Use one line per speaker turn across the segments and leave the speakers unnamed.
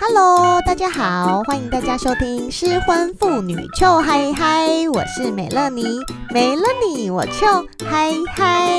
Hello，大家好，欢迎大家收听失婚妇女秋嗨嗨，我是美乐妮，没了你我秋嗨嗨。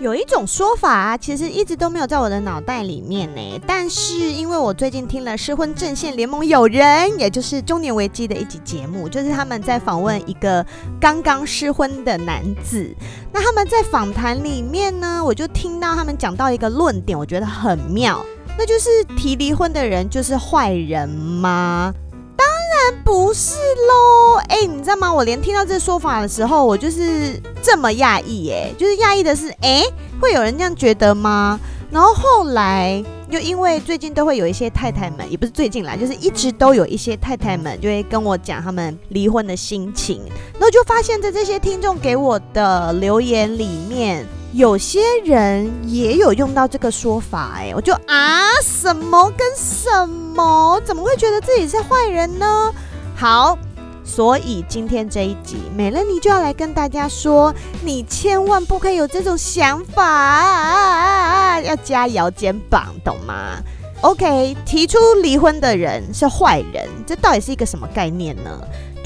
有一种说法啊，其实一直都没有在我的脑袋里面呢，但是因为我最近听了失婚阵线联盟友人，也就是中年危机的一集节目，就是他们在访问一个刚刚失婚的男子，那他们在访谈里面呢，我就听到他们讲到一个论点，我觉得很妙。那就是提离婚的人就是坏人吗？当然不是喽！哎、你知道吗？我连听到这说法的时候，我就是这么讶异，哎，就是讶异的是，哎、会有人这样觉得吗？然后后来又因为最近都会有一些太太们，也不是最近啦，就是一直都有一些太太们就会跟我讲他们离婚的心情，然后就发现，在这些听众给我的留言里面。有些人也有用到这个说法，哎，我就啊，什么跟什么？怎么会觉得自己是坏人呢？好，所以今天这一集，美乐妮就要来跟大家说，你千万不可以有这种想法啊，要加摇肩膀，懂吗？OK，提出离婚的人是坏人，这到底是一个什么概念呢？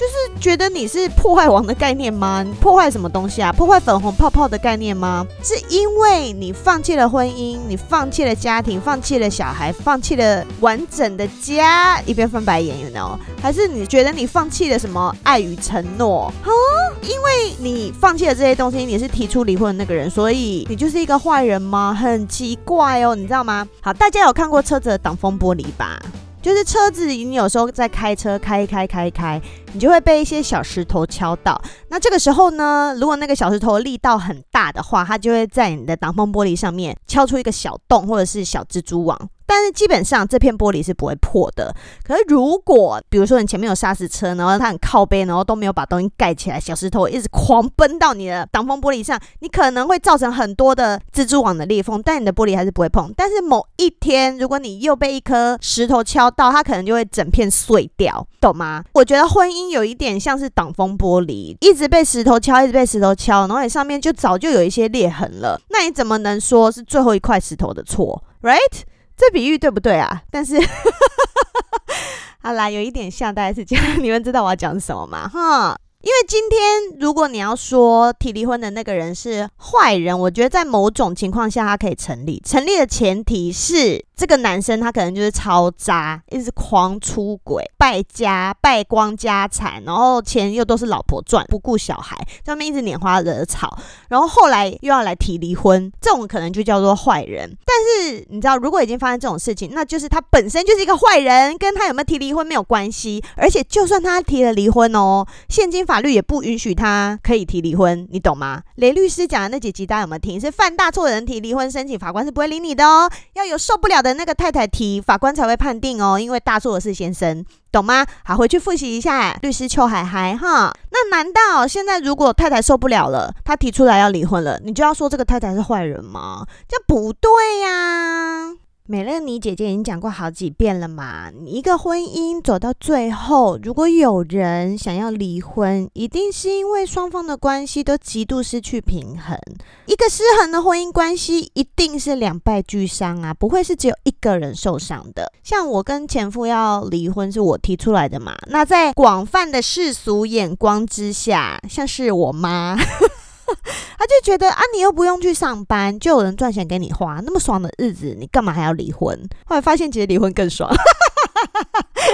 就是觉得你是破坏王的概念吗？破坏什么东西啊？破坏粉红泡泡的概念吗？是因为你放弃了婚姻，你放弃了家庭，放弃了小孩，放弃了完整的家，一边翻白眼，you know？还是你觉得你放弃了什么爱与承诺？哈，因为你放弃了这些东西，你是提出离婚的那个人，所以你就是一个坏人吗？很奇怪哦，你知道吗？好，大家有看过车子的挡风玻璃吧？就是车子，你有时候在开车，开开开开，你就会被一些小石头敲到。那这个时候呢，如果那个小石头力道很大的话，它就会在你的挡风玻璃上面敲出一个小洞，或者是小蜘蛛网。但是基本上这片玻璃是不会破的。可是如果比如说你前面有刹车车，然后它很靠背，然后都没有把东西盖起来，小石头一直狂奔到你的挡风玻璃上，你可能会造成很多的蜘蛛网的裂缝，但你的玻璃还是不会碰。但是某一天，如果你又被一颗石头敲到，它可能就会整片碎掉，懂吗？我觉得婚姻有一点像是挡风玻璃，一直被石头敲，一直被石头敲，然后你上面就早就有一些裂痕了。那你怎么能说是最后一块石头的错？Right？这比喻对不对啊？但是，好啦，有一点像，大概是这样。你们知道我要讲什么吗？哈，因为今天如果你要说提离婚的那个人是坏人，我觉得在某种情况下他可以成立。成立的前提是。这个男生他可能就是超渣，一直狂出轨，败家败光家产，然后钱又都是老婆赚，不顾小孩，上面一直拈花惹草，然后后来又要来提离婚，这种可能就叫做坏人。但是你知道，如果已经发生这种事情，那就是他本身就是一个坏人，跟他有没有提离婚没有关系。而且就算他提了离婚哦，现今法律也不允许他可以提离婚，你懂吗？雷律师讲的那几集大家有没有听？是犯大错的人提离婚申请，法官是不会理你的哦，要有受不了的。那个太太提，法官才会判定哦，因为大错的是先生，懂吗？好，回去复习一下律师邱海海哈。那难道现在如果太太受不了了，她提出来要离婚了，你就要说这个太太是坏人吗？这不对呀。美乐妮姐姐已经讲过好几遍了嘛，一个婚姻走到最后，如果有人想要离婚，一定是因为双方的关系都极度失去平衡。一个失衡的婚姻关系，一定是两败俱伤啊，不会是只有一个人受伤的。像我跟前夫要离婚，是我提出来的嘛，那在广泛的世俗眼光之下，像是我妈。他就觉得啊，你又不用去上班，就有人赚钱给你花，那么爽的日子，你干嘛还要离婚？后来发现，其实离婚更爽。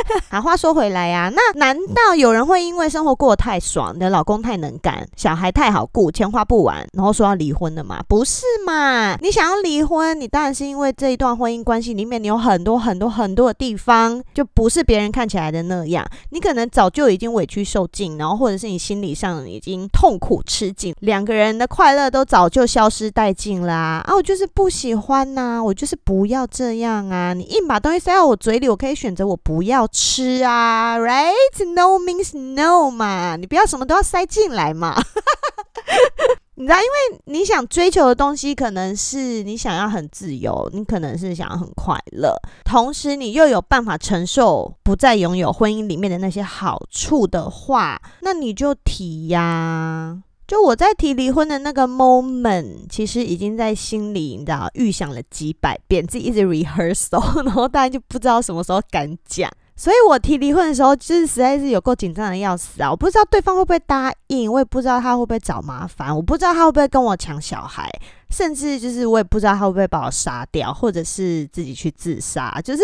好，话说回来呀、啊，那难道有人会因为生活过得太爽，你的老公太能干，小孩太好顾，钱花不完，然后说要离婚的吗？不是嘛？你想要离婚，你当然是因为这一段婚姻关系里面，你有很多很多很多的地方，就不是别人看起来的那样。你可能早就已经委屈受尽，然后或者是你心理上已经痛苦吃尽，两个人的快乐都早就消失殆尽啦。啊，我就是不喜欢呐、我就是不要这样啊！你硬把东西塞到我嘴里，我可以选择我不要。吃啊，right？No means no 嘛，你不要什么都要塞进来嘛。你知道，因为你想追求的东西可能是你想要很自由，你可能是想要很快乐，同时你又有办法承受不再拥有婚姻里面的那些好处的话，那你就提呀。就我在提离婚的那个 moment，其实已经在心里你知道预想了几百遍，自己一直 rehearsal，然后大家就不知道什么时候敢讲。所以我提离婚的时候，就是实在是有够紧张的要死啊！我不知道对方会不会答应，我也不知道他会不会找麻烦，我不知道他会不会跟我抢小孩，甚至就是我也不知道他会不会把我杀掉，或者是自己去自杀，就是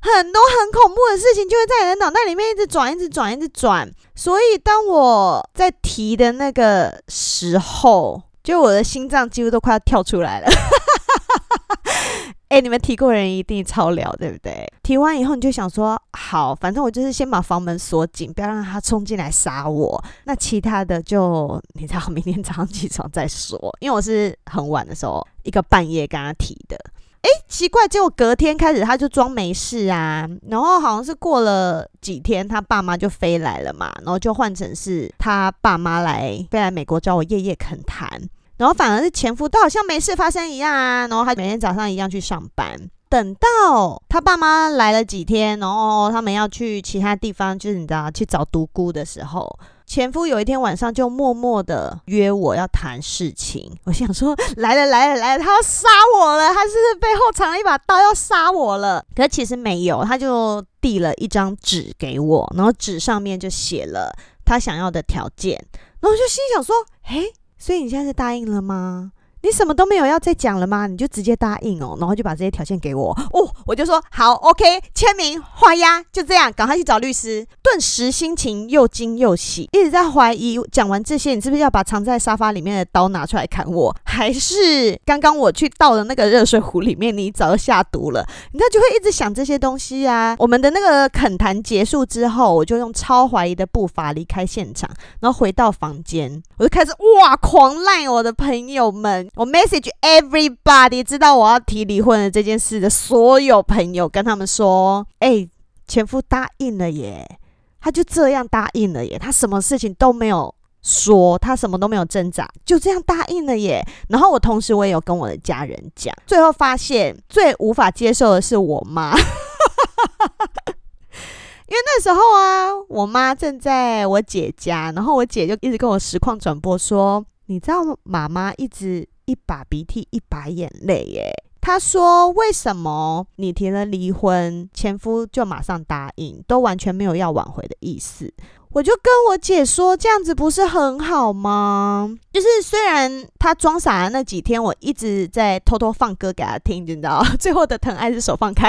很多很恐怖的事情就会在你的脑袋里面一直转，一直转，一直转。所以当我在提的那个时候，就我的心脏几乎都快要跳出来了。哎、你们提过人一定超聊，对不对？提完以后你就想说，好，反正我就是先把房门锁紧，不要让他冲进来杀我。那其他的就你知道，明天早上起床再说。因为我是很晚的时候，一个半夜跟他提的。哎、奇怪，结果隔天开始他就装没事啊。然后好像是过了几天，他爸妈就飞来了嘛，然后就换成是他爸妈来飞来美国找我夜夜恳谈。然后反而是前夫都好像没事发生一样啊，然后他每天早上一样去上班。等到他爸妈来了几天，然后他们要去其他地方，就是你知道去找独孤的时候，前夫有一天晚上就默默的约我要谈事情。我想说 来了来了来了，他要杀我了，他是背后藏了一把刀要杀我了？可是其实没有，他就递了一张纸给我，然后纸上面就写了他想要的条件，然后就心想说，诶。所以你现在是答应了吗？你什么都没有要再讲了吗？你就直接答应哦，然后就把这些条件给我哦，我就说好，OK，签名画押，就这样，赶快去找律师。顿时心情又惊又喜，一直在怀疑，讲完这些，你是不是要把藏在沙发里面的刀拿出来砍我？还是刚刚我去倒的那个热水壶里面，你早就下毒了？你知道就会一直想这些东西啊。我们的那个恳谈结束之后，我就用超怀疑的步伐离开现场，然后回到房间，我就开始哇狂赖我的朋友们。我 message everybody 知道我要提离婚的这件事的所有朋友，跟他们说：哎、前夫答应了耶，他就这样答应了耶，他什么事情都没有说，他什么都没有挣扎，就这样答应了耶。然后我同时我也有跟我的家人讲，最后发现最无法接受的是我妈，因为那时候啊，我妈正在我姐家，然后我姐就一直跟我实况转播说，你知道妈妈一直。一把鼻涕一把眼泪耶，他说：“为什么你提了离婚，前夫就马上答应，都完全没有要挽回的意思？”我就跟我姐说：“这样子不是很好吗？就是虽然他装傻的那几天，我一直在偷偷放歌给他听，你知道，最后的疼爱是手放开。”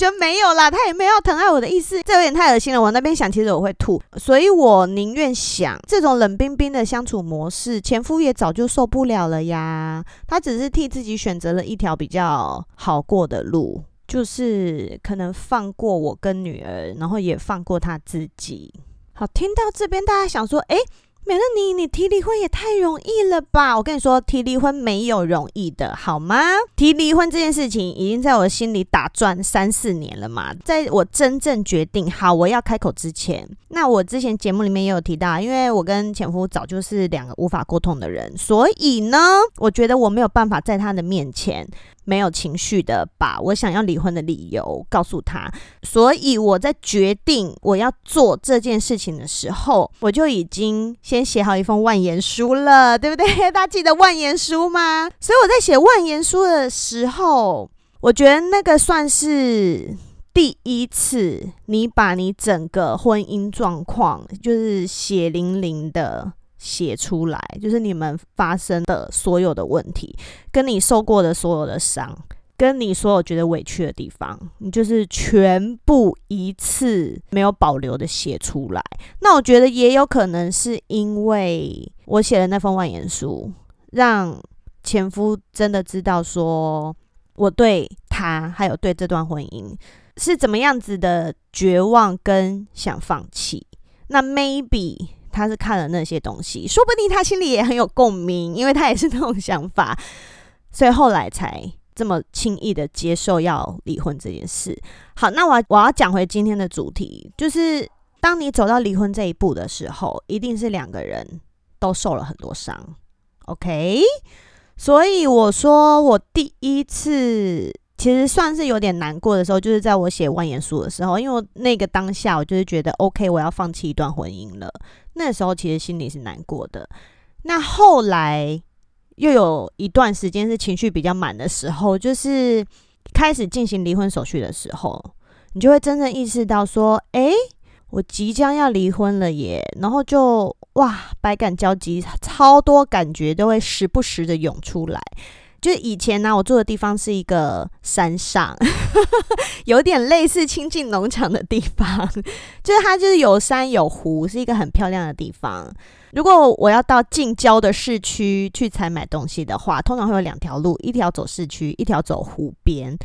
觉得没有啦，他也没有疼爱我的意思，这有点太恶心了。我那边想，其实我会吐，所以我宁愿想这种冷冰冰的相处模式，前夫也早就受不了了呀。他只是替自己选择了一条比较好过的路，就是可能放过我跟女儿，然后也放过他自己。好，听到这边，大家想说，诶。美乐妮，你提离婚也太容易了吧？我跟你说，提离婚没有容易的，好吗？提离婚这件事情已经在我心里打转三四年了嘛。在我真正决定好我要开口之前，那我之前节目里面也有提到，因为我跟前夫早就是两个无法沟通的人，所以呢，我觉得我没有办法在他的面前。没有情绪的把我想要离婚的理由告诉他，所以我在决定我要做这件事情的时候，我就已经先写好一封万言书了，对不对？大家记得万言书吗？所以我在写万言书的时候，我觉得那个算是第一次，你把你整个婚姻状况就是血淋淋的。写出来，就是你们发生的所有的问题，跟你受过的所有的伤，跟你所有觉得委屈的地方，你就是全部一次没有保留的写出来。那我觉得也有可能是因为我写的那封万言书，让前夫真的知道说我对他还有对这段婚姻是怎么样子的绝望跟想放弃。那 maybe。他是看了那些东西，说不定他心里也很有共鸣，因为他也是那种想法，所以后来才这么轻易的接受要离婚这件事。好，那我我要讲回今天的主题，就是当你走到离婚这一步的时候，一定是两个人都受了很多伤。OK，所以我说我第一次。其实算是有点难过的时候，就是在我写万言书的时候，因为那个当下，我就是觉得 OK，我要放弃一段婚姻了。那时候其实心里是难过的。那后来又有一段时间是情绪比较满的时候，就是开始进行离婚手续的时候，你就会真正意识到说，诶，我即将要离婚了耶，然后就哇，百感交集，超多感觉都会时不时的涌出来。就是以前呢、我住的地方是一个山上，有点类似亲近农场的地方，就是它就是有山有湖，是一个很漂亮的地方。如果我要到近郊的市区去采买东西的话，通常会有两条路，一条走市区，一条走湖边。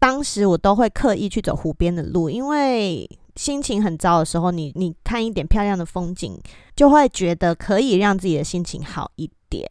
当时我都会刻意去走湖边的路，因为心情很糟的时候，你你看一点漂亮的风景，就会觉得可以让自己的心情好一点。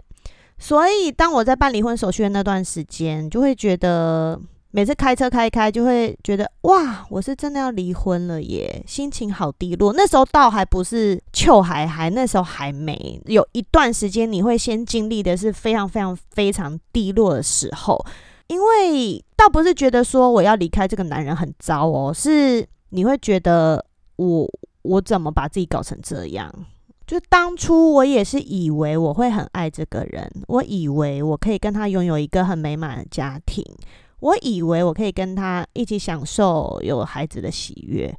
所以，当我在办离婚手续的那段时间，就会觉得每次开车开一开，就会觉得哇，我是真的要离婚了耶，心情好低落。那时候倒还不是秋还还，那时候还没有一段时间，你会先经历的是非常非常非常低落的时候，因为倒不是觉得说我要离开这个男人很糟哦，是你会觉得我我怎么把自己搞成这样。就当初我也是以为我会很爱这个人，我以为我可以跟他拥有一个很美满的家庭，我以为我可以跟他一起享受有孩子的喜悦，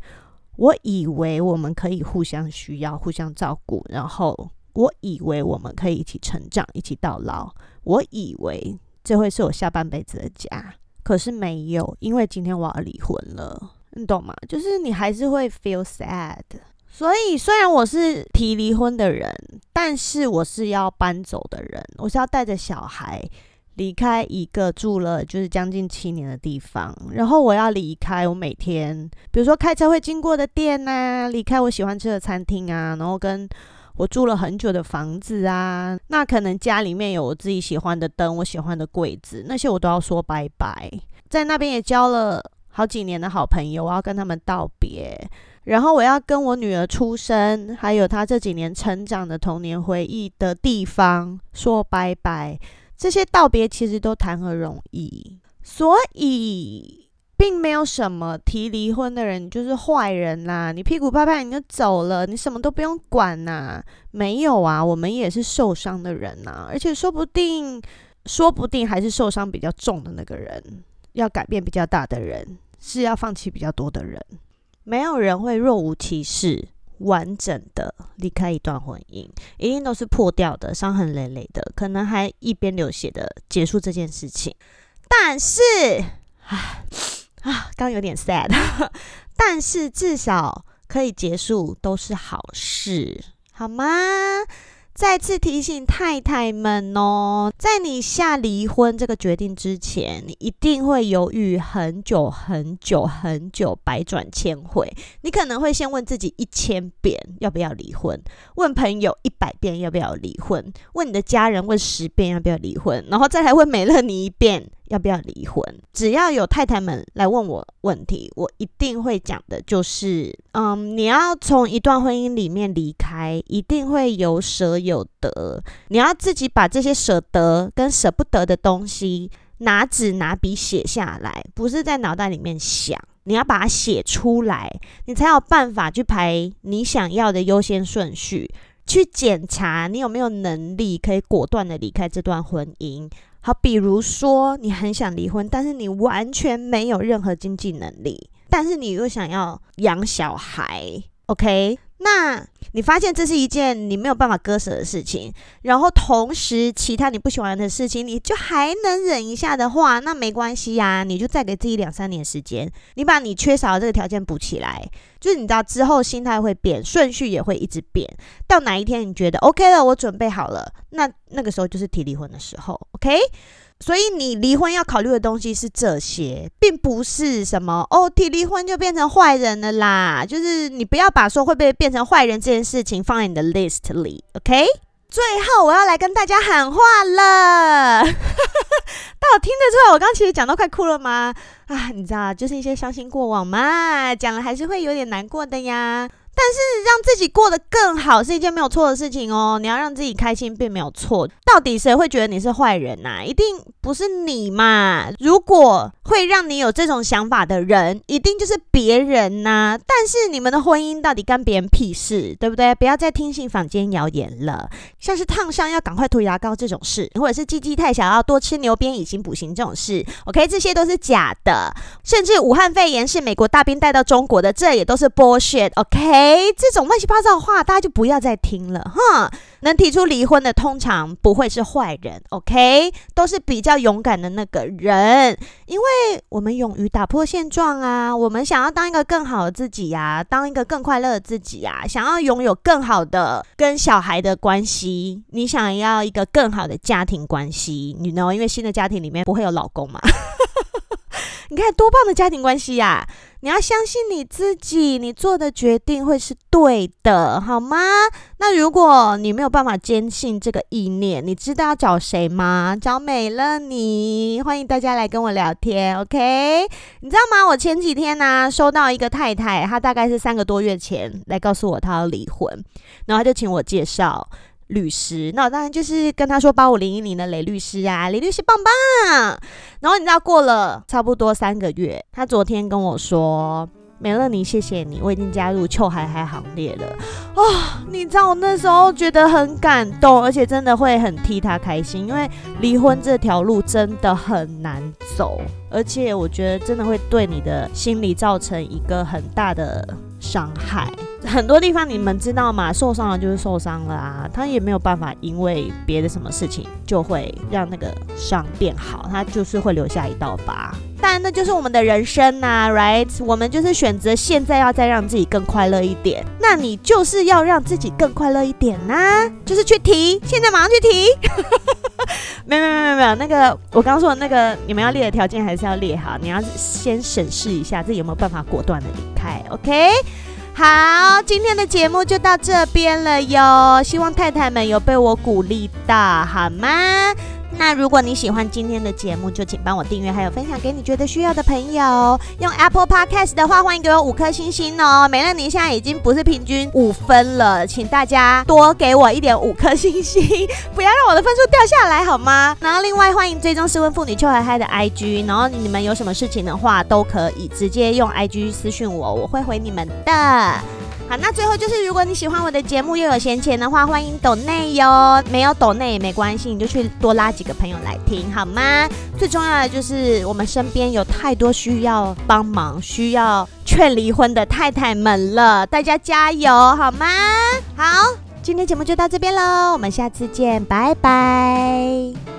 我以为我们可以互相需要、互相照顾，然后我以为我们可以一起成长、一起到老，我以为这会是我下半辈子的家，可是没有，因为今天我要离婚了，你懂吗？就是你还是会 feel sad。所以，虽然我是提离婚的人，但是我是要搬走的人。我是要带着小孩离开一个住了就是将近七年的地方，然后我要离开我每天，比如说开车会经过的店呐、离开我喜欢吃的餐厅啊，然后跟我住了很久的房子啊，那可能家里面有我自己喜欢的灯，我喜欢的柜子，那些我都要说拜拜。在那边也交了好几年的好朋友，我要跟他们道别。然后我要跟我女儿出生，还有她这几年成长的童年回忆的地方说拜拜。这些道别其实都谈何容易，所以并没有什么提离婚的人就是坏人啦、你屁股拍拍你就走了，你什么都不用管呐、没有啊，我们也是受伤的人呐、而且说不定，说不定还是受伤比较重的那个人，要改变比较大的人，是要放弃比较多的人。没有人会若无其事、完整的离开一段婚姻，一定都是破掉的、伤痕累累的，可能还一边流血的结束这件事情。但是，啊啊，刚有点 sad，但是至少可以结束，都是好事，好吗？再次提醒太太们哦，在你下离婚这个决定之前，你一定会犹豫很久很久很久，百转千回。你可能会先问自己一千遍要不要离婚，问朋友一百遍要不要离婚，问你的家人问十遍要不要离婚，然后再来问美乐你一遍。要不要离婚？只要有太太们来问我问题，我一定会讲的，就是，嗯，你要从一段婚姻里面离开，一定会有舍有得。你要自己把这些舍得跟舍不得的东西拿纸拿笔写下来，不是在脑袋里面想，你要把它写出来，你才有办法去排你想要的优先顺序，去检查你有没有能力可以果断的离开这段婚姻。好，比如说你很想离婚，但是你完全没有任何经济能力，但是你又想要养小孩，OK？那你发现这是一件你没有办法割舍的事情，然后同时其他你不喜欢的事情，你就还能忍一下的话，那没关系呀，你就再给自己两三年时间，你把你缺少的这个条件补起来。就是你知道之后心态会变，顺序也会一直变，到哪一天你觉得 OK 了，我准备好了，那那个时候就是提离婚的时候，OK？所以你离婚要考虑的东西是这些，并不是什么哦，提离婚就变成坏人了啦。就是你不要把说会不会变成坏人这件事情放在你的 list 里，OK？最后我要来跟大家喊话了，大家听得出来我刚其实讲到快哭了吗？啊，你知道，就是一些伤心过往嘛，讲了还是会有点难过的呀。但是让自己过得更好是一件没有错的事情哦。你要让自己开心，并没有错。到底谁会觉得你是坏人呐？一定不是你嘛。如果会让你有这种想法的人，一定就是别人呐。但是你们的婚姻到底干别人屁事，对不对？不要再听信坊间谣言了。像是烫伤要赶快涂牙膏这种事，或者是鸡鸡太小要多吃牛鞭以形补形这种事，OK，这些都是假的。甚至武汉肺炎是美国大兵带到中国的，这也都是 bullshit，OK。哎，这种乱七八糟的话，大家就不要再听了哈。能提出离婚的，通常不会是坏人，OK，都是比较勇敢的那个人。因为我们勇于打破现状啊，我们想要当一个更好的自己呀，当一个更快乐的自己呀，想要拥有更好的跟小孩的关系，你想要一个更好的家庭关系，你 know，因为新的家庭里面不会有老公嘛。你看多棒的家庭关系呀！你要相信你自己，你做的决定会是对的，好吗？那如果你没有办法坚信这个意念，你知道要找谁吗？找美乐你，欢迎大家来跟我聊天，OK？你知道吗？我前几天呢、收到一个太太，她大概是三个多月前来告诉我她要离婚，然后她就请我介绍。律师，那当然就是跟他说八五零一零的雷律师啊，雷律师棒棒。然后你知道过了差不多三个月，他昨天跟我说：“美乐妮，谢谢你，我已经加入臭嗨嗨行列了。”哦，你知道我那时候觉得很感动，而且真的会很替他开心，因为离婚这条路真的很难走，而且我觉得真的会对你的心理造成一个很大的伤害。很多地方你们知道吗？受伤了就是受伤了啊，他也没有办法因为别的什么事情就会让那个伤变好，他就是会留下一道疤。但那就是我们的人生呐，right？我们就是选择现在要再让自己更快乐一点，那你就是要让自己更快乐一点呐，就是去提，现在马上去提。没有没有没有没有，那个我刚刚说的那个你们要列的条件还是要列好，你要先审视一下自己有没有办法果断的离开，OK？好，今天的节目就到这边了哟。希望太太们有被我鼓励到，好吗？那如果你喜欢今天的节目，就请帮我订阅，还有分享给你觉得需要的朋友。用 Apple Podcast 的话，欢迎给我五颗星星哦。美乐你现在已经不是平均五分了，请大家多给我一点五颗星星，不要让我的分数掉下来，好吗？然后另外欢迎追踪失婚妇女秋嗨嗨的 IG，然后你们有什么事情的话，都可以直接用 IG 私讯我，我会回你们的。好，那最后就是，如果你喜欢我的节目又有闲钱的话，欢迎抖内哟。没有抖内也没关系，你就去多拉几个朋友来听，好吗？最重要的就是，我们身边有太多需要帮忙、需要劝离婚的太太们了，大家加油，好吗？好，今天节目就到这边喽，我们下次见，拜拜。